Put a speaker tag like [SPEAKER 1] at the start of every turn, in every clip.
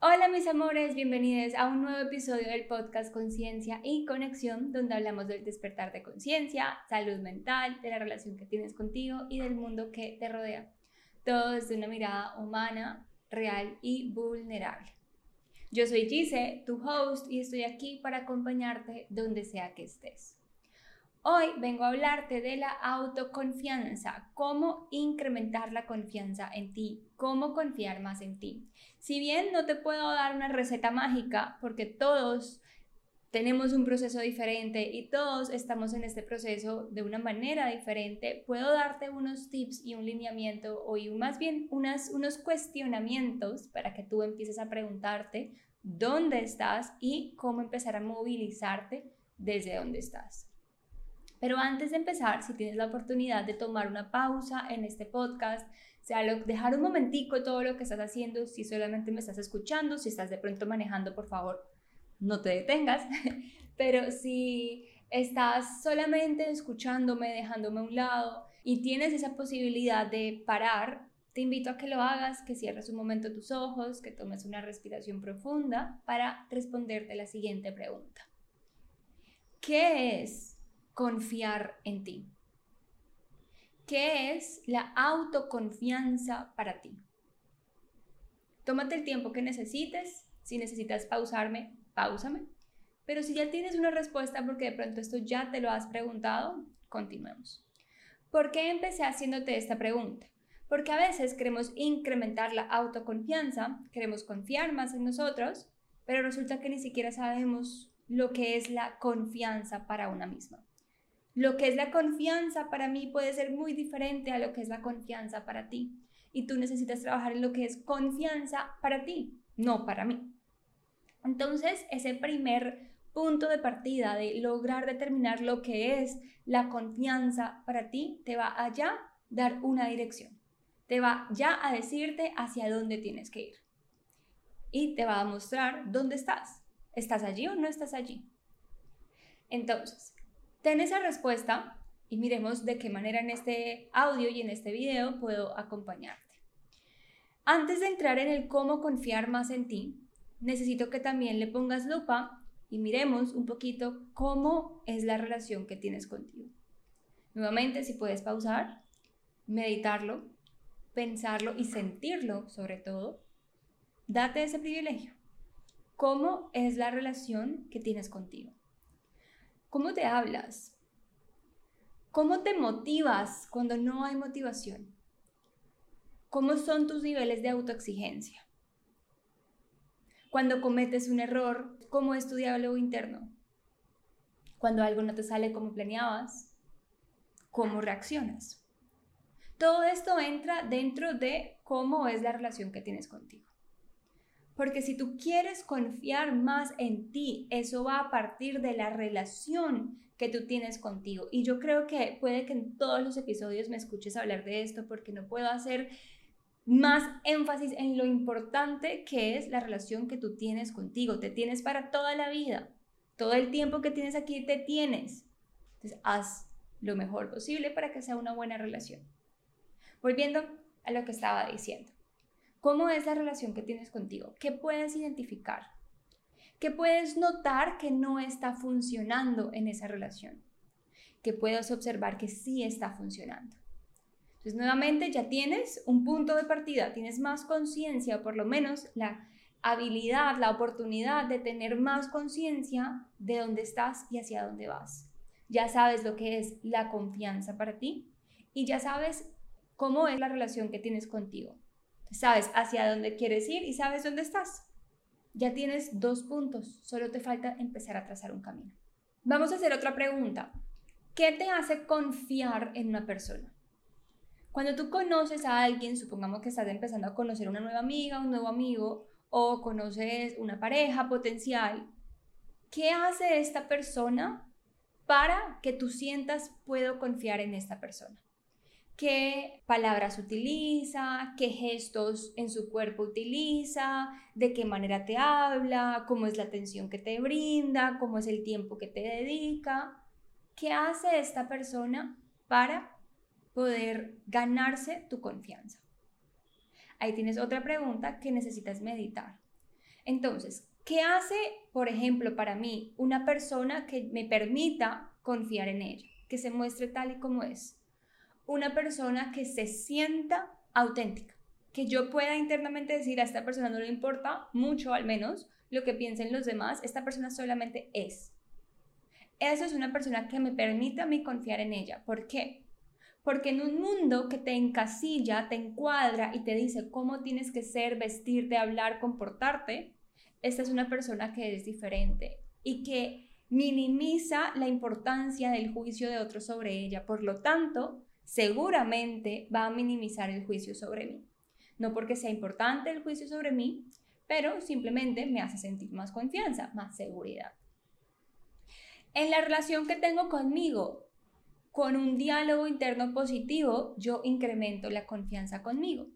[SPEAKER 1] Hola mis amores, bienvenidos a un nuevo episodio del podcast Conciencia y Conexión, donde hablamos del despertar de conciencia, salud mental, de la relación que tienes contigo y del mundo que te rodea. Todo desde una mirada humana, real y vulnerable. Yo soy Gise, tu host, y estoy aquí para acompañarte donde sea que estés. Hoy vengo a hablarte de la autoconfianza, cómo incrementar la confianza en ti, cómo confiar más en ti. Si bien no te puedo dar una receta mágica, porque todos tenemos un proceso diferente y todos estamos en este proceso de una manera diferente, puedo darte unos tips y un lineamiento o más bien unos cuestionamientos para que tú empieces a preguntarte dónde estás y cómo empezar a movilizarte desde dónde estás. Pero antes de empezar, si tienes la oportunidad de tomar una pausa en este podcast, sea dejar un momentico todo lo que estás haciendo, si solamente me estás escuchando, si estás de pronto manejando, por favor, no te detengas, pero si estás solamente escuchándome, dejándome a un lado y tienes esa posibilidad de parar, te invito a que lo hagas, que cierres un momento tus ojos, que tomes una respiración profunda para responderte la siguiente pregunta. ¿Qué es confiar en ti. ¿Qué es la autoconfianza para ti? Tómate el tiempo que necesites. Si necesitas pausarme, pausame. Pero si ya tienes una respuesta porque de pronto esto ya te lo has preguntado, continuemos. ¿Por qué empecé haciéndote esta pregunta? Porque a veces queremos incrementar la autoconfianza, queremos confiar más en nosotros, pero resulta que ni siquiera sabemos lo que es la confianza para una misma. Lo que es la confianza para mí puede ser muy diferente a lo que es la confianza para ti. Y tú necesitas trabajar en lo que es confianza para ti, no para mí. Entonces, ese primer punto de partida de lograr determinar lo que es la confianza para ti, te va a ya dar una dirección. Te va ya a decirte hacia dónde tienes que ir. Y te va a mostrar dónde estás. ¿Estás allí o no estás allí? Entonces, Ten esa respuesta y miremos de qué manera en este audio y en este video puedo acompañarte. Antes de entrar en el cómo confiar más en ti, necesito que también le pongas lupa y miremos un poquito cómo es la relación que tienes contigo. Nuevamente, si puedes pausar, meditarlo, pensarlo y sentirlo sobre todo, date ese privilegio. ¿Cómo es la relación que tienes contigo? ¿Cómo te hablas? ¿Cómo te motivas cuando no hay motivación? ¿Cómo son tus niveles de autoexigencia? Cuando cometes un error, ¿cómo es tu diálogo interno? Cuando algo no te sale como planeabas, ¿cómo reaccionas? Todo esto entra dentro de cómo es la relación que tienes contigo. Porque si tú quieres confiar más en ti, eso va a partir de la relación que tú tienes contigo. Y yo creo que puede que en todos los episodios me escuches hablar de esto porque no puedo hacer más énfasis en lo importante que es la relación que tú tienes contigo. Te tienes para toda la vida. Todo el tiempo que tienes aquí te tienes. Entonces, haz lo mejor posible para que sea una buena relación. Volviendo a lo que estaba diciendo. ¿Cómo es la relación que tienes contigo? ¿Qué puedes identificar? ¿Qué puedes notar que no está funcionando en esa relación? ¿Qué puedes observar que sí está funcionando? Entonces, nuevamente ya tienes un punto de partida, tienes más conciencia, por lo menos la habilidad, la oportunidad de tener más conciencia de dónde estás y hacia dónde vas. Ya sabes lo que es la confianza para ti y ya sabes cómo es la relación que tienes contigo. Sabes hacia dónde quieres ir y sabes dónde estás. Ya tienes dos puntos, solo te falta empezar a trazar un camino. Vamos a hacer otra pregunta. ¿Qué te hace confiar en una persona? Cuando tú conoces a alguien, supongamos que estás empezando a conocer una nueva amiga, un nuevo amigo, o conoces una pareja potencial, ¿qué hace esta persona para que tú sientas puedo confiar en esta persona? Qué palabras utiliza, qué gestos en su cuerpo utiliza, de qué manera te habla, cómo es la atención que te brinda, cómo es el tiempo que te dedica. ¿Qué hace esta persona para poder ganarse tu confianza? Ahí tienes otra pregunta que necesitas meditar. Entonces, ¿qué hace, por ejemplo, para mí una persona que me permita confiar en ella, que se muestre tal y como es? Una persona que se sienta auténtica, que yo pueda internamente decir a esta persona no le importa mucho al menos lo que piensen los demás, esta persona solamente es. Eso es una persona que me permite a mí confiar en ella. ¿Por qué? Porque en un mundo que te encasilla, te encuadra y te dice cómo tienes que ser, vestirte, hablar, comportarte, esta es una persona que es diferente y que minimiza la importancia del juicio de otros sobre ella. Por lo tanto, seguramente va a minimizar el juicio sobre mí. No porque sea importante el juicio sobre mí, pero simplemente me hace sentir más confianza, más seguridad. En la relación que tengo conmigo, con un diálogo interno positivo, yo incremento la confianza conmigo.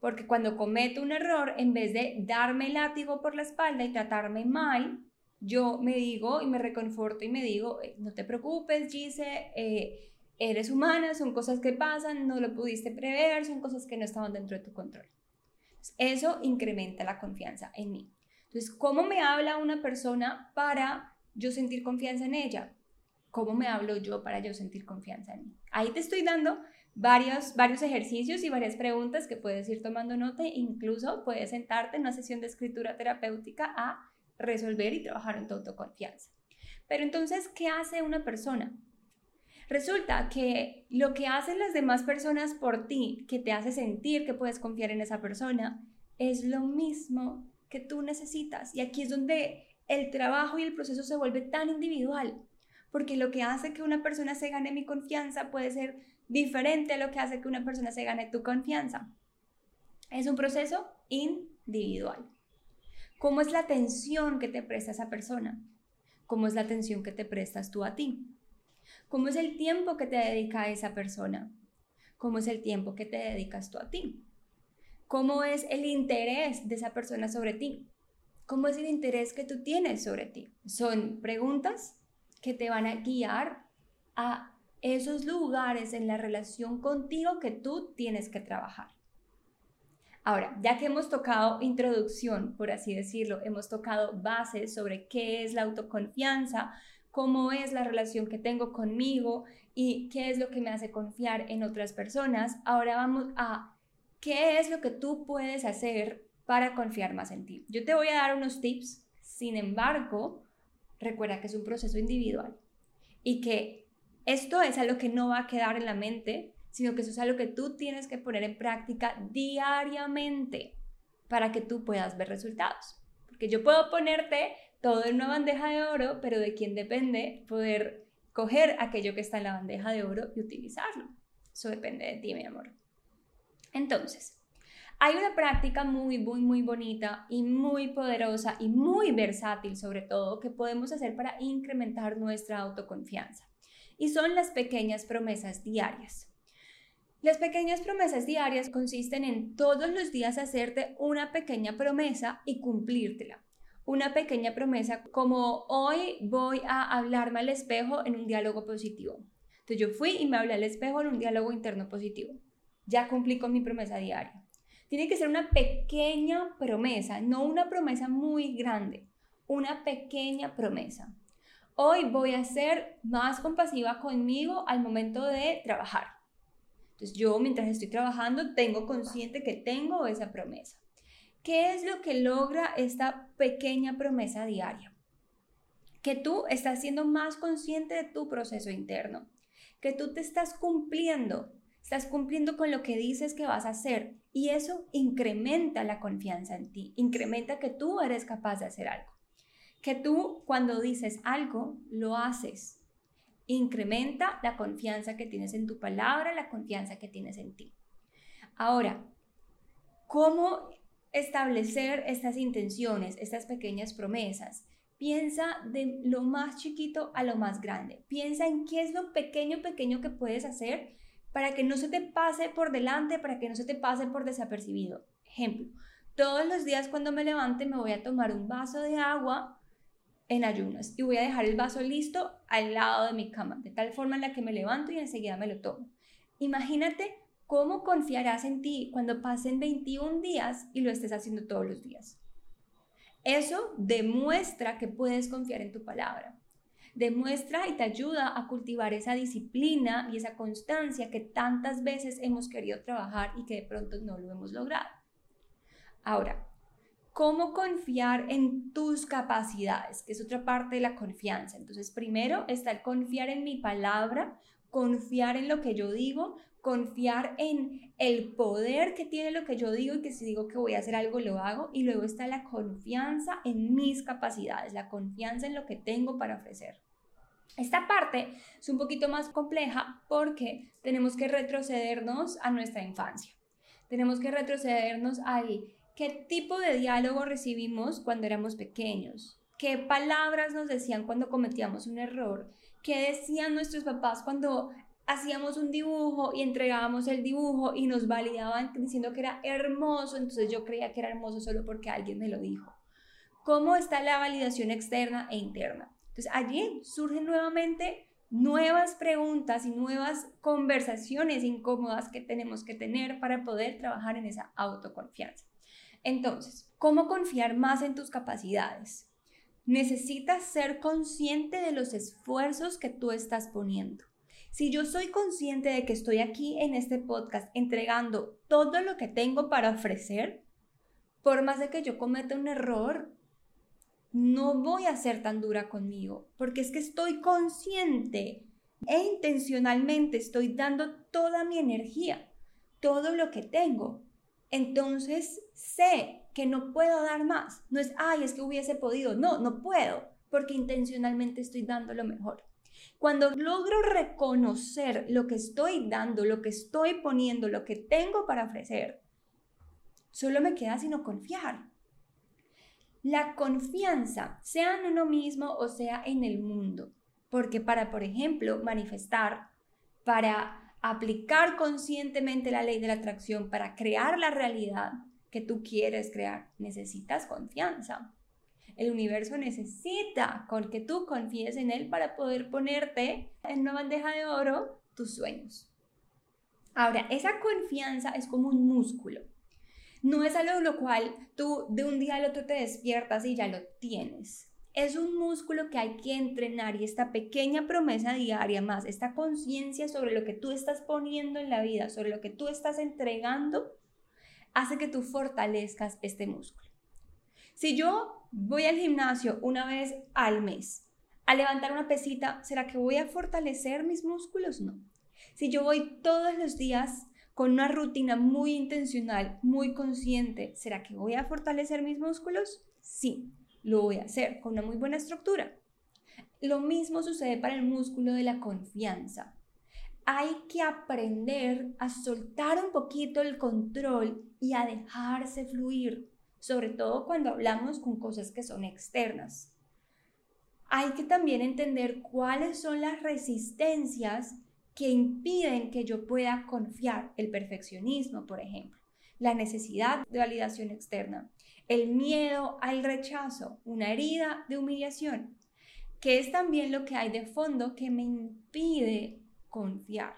[SPEAKER 1] Porque cuando cometo un error, en vez de darme látigo por la espalda y tratarme mal, yo me digo y me reconforto y me digo, eh, no te preocupes, Gise, eh, eres humana, son cosas que pasan, no lo pudiste prever, son cosas que no estaban dentro de tu control. Eso incrementa la confianza en mí. Entonces, ¿cómo me habla una persona para yo sentir confianza en ella? ¿Cómo me hablo yo para yo sentir confianza en mí? Ahí te estoy dando varios, varios ejercicios y varias preguntas que puedes ir tomando nota, incluso puedes sentarte en una sesión de escritura terapéutica a resolver y trabajar en tu autoconfianza. Pero entonces, ¿qué hace una persona? Resulta que lo que hacen las demás personas por ti, que te hace sentir que puedes confiar en esa persona, es lo mismo que tú necesitas. Y aquí es donde el trabajo y el proceso se vuelve tan individual, porque lo que hace que una persona se gane mi confianza puede ser diferente a lo que hace que una persona se gane tu confianza. Es un proceso individual. ¿Cómo es la atención que te presta esa persona? ¿Cómo es la atención que te prestas tú a ti? ¿Cómo es el tiempo que te dedica esa persona? ¿Cómo es el tiempo que te dedicas tú a ti? ¿Cómo es el interés de esa persona sobre ti? ¿Cómo es el interés que tú tienes sobre ti? Son preguntas que te van a guiar a esos lugares en la relación contigo que tú tienes que trabajar. Ahora, ya que hemos tocado introducción, por así decirlo, hemos tocado bases sobre qué es la autoconfianza, cómo es la relación que tengo conmigo y qué es lo que me hace confiar en otras personas. Ahora vamos a qué es lo que tú puedes hacer para confiar más en ti. Yo te voy a dar unos tips, sin embargo, recuerda que es un proceso individual y que esto es algo que no va a quedar en la mente, sino que eso es algo que tú tienes que poner en práctica diariamente para que tú puedas ver resultados. Porque yo puedo ponerte todo en una bandeja de oro, pero de quién depende poder coger aquello que está en la bandeja de oro y utilizarlo. Eso depende de ti, mi amor. Entonces, hay una práctica muy, muy, muy bonita y muy poderosa y muy versátil sobre todo que podemos hacer para incrementar nuestra autoconfianza. Y son las pequeñas promesas diarias. Las pequeñas promesas diarias consisten en todos los días hacerte una pequeña promesa y cumplírtela una pequeña promesa como hoy voy a hablarme al espejo en un diálogo positivo. Entonces yo fui y me hablé al espejo en un diálogo interno positivo. Ya cumplí con mi promesa diaria. Tiene que ser una pequeña promesa, no una promesa muy grande, una pequeña promesa. Hoy voy a ser más compasiva conmigo al momento de trabajar. Entonces yo mientras estoy trabajando tengo consciente que tengo esa promesa. ¿Qué es lo que logra esta pequeña promesa diaria? Que tú estás siendo más consciente de tu proceso interno, que tú te estás cumpliendo, estás cumpliendo con lo que dices que vas a hacer y eso incrementa la confianza en ti, incrementa que tú eres capaz de hacer algo, que tú cuando dices algo lo haces, incrementa la confianza que tienes en tu palabra, la confianza que tienes en ti. Ahora, ¿cómo establecer estas intenciones, estas pequeñas promesas. Piensa de lo más chiquito a lo más grande. Piensa en qué es lo pequeño, pequeño que puedes hacer para que no se te pase por delante, para que no se te pase por desapercibido. Ejemplo, todos los días cuando me levante me voy a tomar un vaso de agua en ayunas y voy a dejar el vaso listo al lado de mi cama, de tal forma en la que me levanto y enseguida me lo tomo. Imagínate ¿Cómo confiarás en ti cuando pasen 21 días y lo estés haciendo todos los días? Eso demuestra que puedes confiar en tu palabra. Demuestra y te ayuda a cultivar esa disciplina y esa constancia que tantas veces hemos querido trabajar y que de pronto no lo hemos logrado. Ahora, ¿cómo confiar en tus capacidades? Que es otra parte de la confianza. Entonces, primero está el confiar en mi palabra, confiar en lo que yo digo, confiar en el poder que tiene lo que yo digo y que si digo que voy a hacer algo, lo hago. Y luego está la confianza en mis capacidades, la confianza en lo que tengo para ofrecer. Esta parte es un poquito más compleja porque tenemos que retrocedernos a nuestra infancia. Tenemos que retrocedernos ahí. ¿Qué tipo de diálogo recibimos cuando éramos pequeños? ¿Qué palabras nos decían cuando cometíamos un error? ¿Qué decían nuestros papás cuando hacíamos un dibujo y entregábamos el dibujo y nos validaban diciendo que era hermoso, entonces yo creía que era hermoso solo porque alguien me lo dijo. ¿Cómo está la validación externa e interna? Entonces allí surgen nuevamente nuevas preguntas y nuevas conversaciones incómodas que tenemos que tener para poder trabajar en esa autoconfianza. Entonces, ¿cómo confiar más en tus capacidades? Necesitas ser consciente de los esfuerzos que tú estás poniendo. Si yo soy consciente de que estoy aquí en este podcast entregando todo lo que tengo para ofrecer, por más de que yo cometa un error, no voy a ser tan dura conmigo, porque es que estoy consciente e intencionalmente estoy dando toda mi energía, todo lo que tengo. Entonces sé que no puedo dar más. No es, ay, es que hubiese podido. No, no puedo, porque intencionalmente estoy dando lo mejor. Cuando logro reconocer lo que estoy dando, lo que estoy poniendo, lo que tengo para ofrecer, solo me queda sino confiar. La confianza, sea en uno mismo o sea en el mundo, porque para, por ejemplo, manifestar, para aplicar conscientemente la ley de la atracción, para crear la realidad que tú quieres crear, necesitas confianza. El universo necesita con que tú confíes en él para poder ponerte en una bandeja de oro tus sueños. Ahora, esa confianza es como un músculo. No es algo lo cual tú de un día al otro te despiertas y ya lo tienes. Es un músculo que hay que entrenar y esta pequeña promesa diaria más, esta conciencia sobre lo que tú estás poniendo en la vida, sobre lo que tú estás entregando, hace que tú fortalezcas este músculo. Si yo voy al gimnasio una vez al mes a levantar una pesita, ¿será que voy a fortalecer mis músculos? No. Si yo voy todos los días con una rutina muy intencional, muy consciente, ¿será que voy a fortalecer mis músculos? Sí, lo voy a hacer con una muy buena estructura. Lo mismo sucede para el músculo de la confianza. Hay que aprender a soltar un poquito el control y a dejarse fluir sobre todo cuando hablamos con cosas que son externas. Hay que también entender cuáles son las resistencias que impiden que yo pueda confiar. El perfeccionismo, por ejemplo, la necesidad de validación externa, el miedo al rechazo, una herida de humillación, que es también lo que hay de fondo que me impide confiar.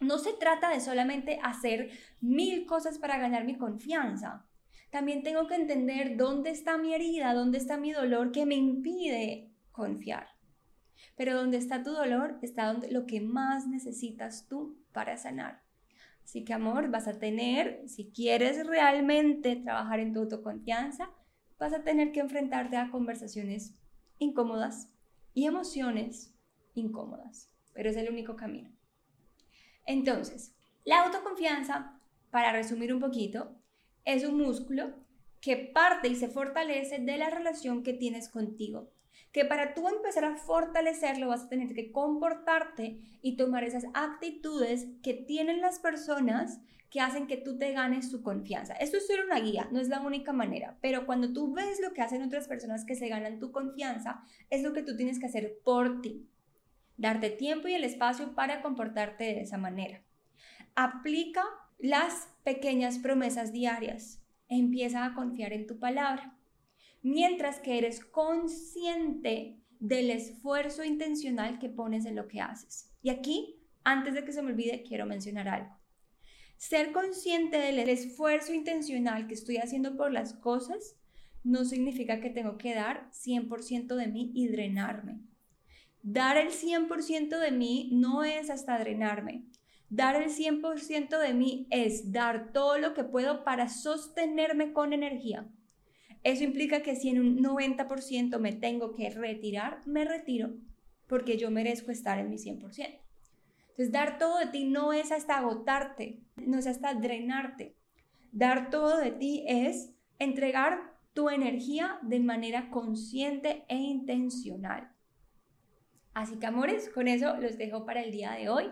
[SPEAKER 1] No se trata de solamente hacer mil cosas para ganar mi confianza también tengo que entender dónde está mi herida, dónde está mi dolor que me impide confiar. Pero donde está tu dolor está donde, lo que más necesitas tú para sanar. Así que amor, vas a tener, si quieres realmente trabajar en tu autoconfianza, vas a tener que enfrentarte a conversaciones incómodas y emociones incómodas, pero es el único camino. Entonces, la autoconfianza, para resumir un poquito, es un músculo que parte y se fortalece de la relación que tienes contigo. Que para tú empezar a fortalecerlo vas a tener que comportarte y tomar esas actitudes que tienen las personas que hacen que tú te ganes su confianza. Esto es solo una guía, no es la única manera, pero cuando tú ves lo que hacen otras personas que se ganan tu confianza, es lo que tú tienes que hacer por ti. Darte tiempo y el espacio para comportarte de esa manera. Aplica las pequeñas promesas diarias. Empieza a confiar en tu palabra. Mientras que eres consciente del esfuerzo intencional que pones en lo que haces. Y aquí, antes de que se me olvide, quiero mencionar algo. Ser consciente del esfuerzo intencional que estoy haciendo por las cosas no significa que tengo que dar 100% de mí y drenarme. Dar el 100% de mí no es hasta drenarme. Dar el 100% de mí es dar todo lo que puedo para sostenerme con energía. Eso implica que si en un 90% me tengo que retirar, me retiro porque yo merezco estar en mi 100%. Entonces, dar todo de ti no es hasta agotarte, no es hasta drenarte. Dar todo de ti es entregar tu energía de manera consciente e intencional. Así que amores, con eso los dejo para el día de hoy.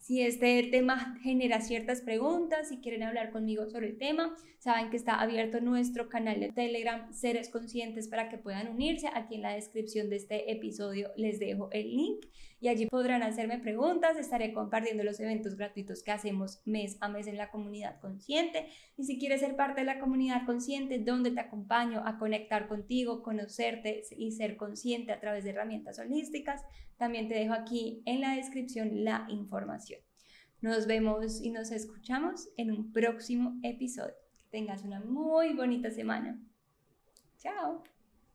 [SPEAKER 1] Si este tema genera ciertas preguntas, si quieren hablar conmigo sobre el tema, saben que está abierto nuestro canal de Telegram Seres Conscientes para que puedan unirse. Aquí en la descripción de este episodio les dejo el link y allí podrán hacerme preguntas. Estaré compartiendo los eventos gratuitos que hacemos mes a mes en la comunidad consciente. Y si quieres ser parte de la comunidad consciente, donde te acompaño a conectar contigo, conocerte y ser consciente a través de herramientas holísticas, también te dejo aquí en la descripción la información. Nos vemos y nos escuchamos en un próximo episodio. Que tengas una muy bonita semana. Chao.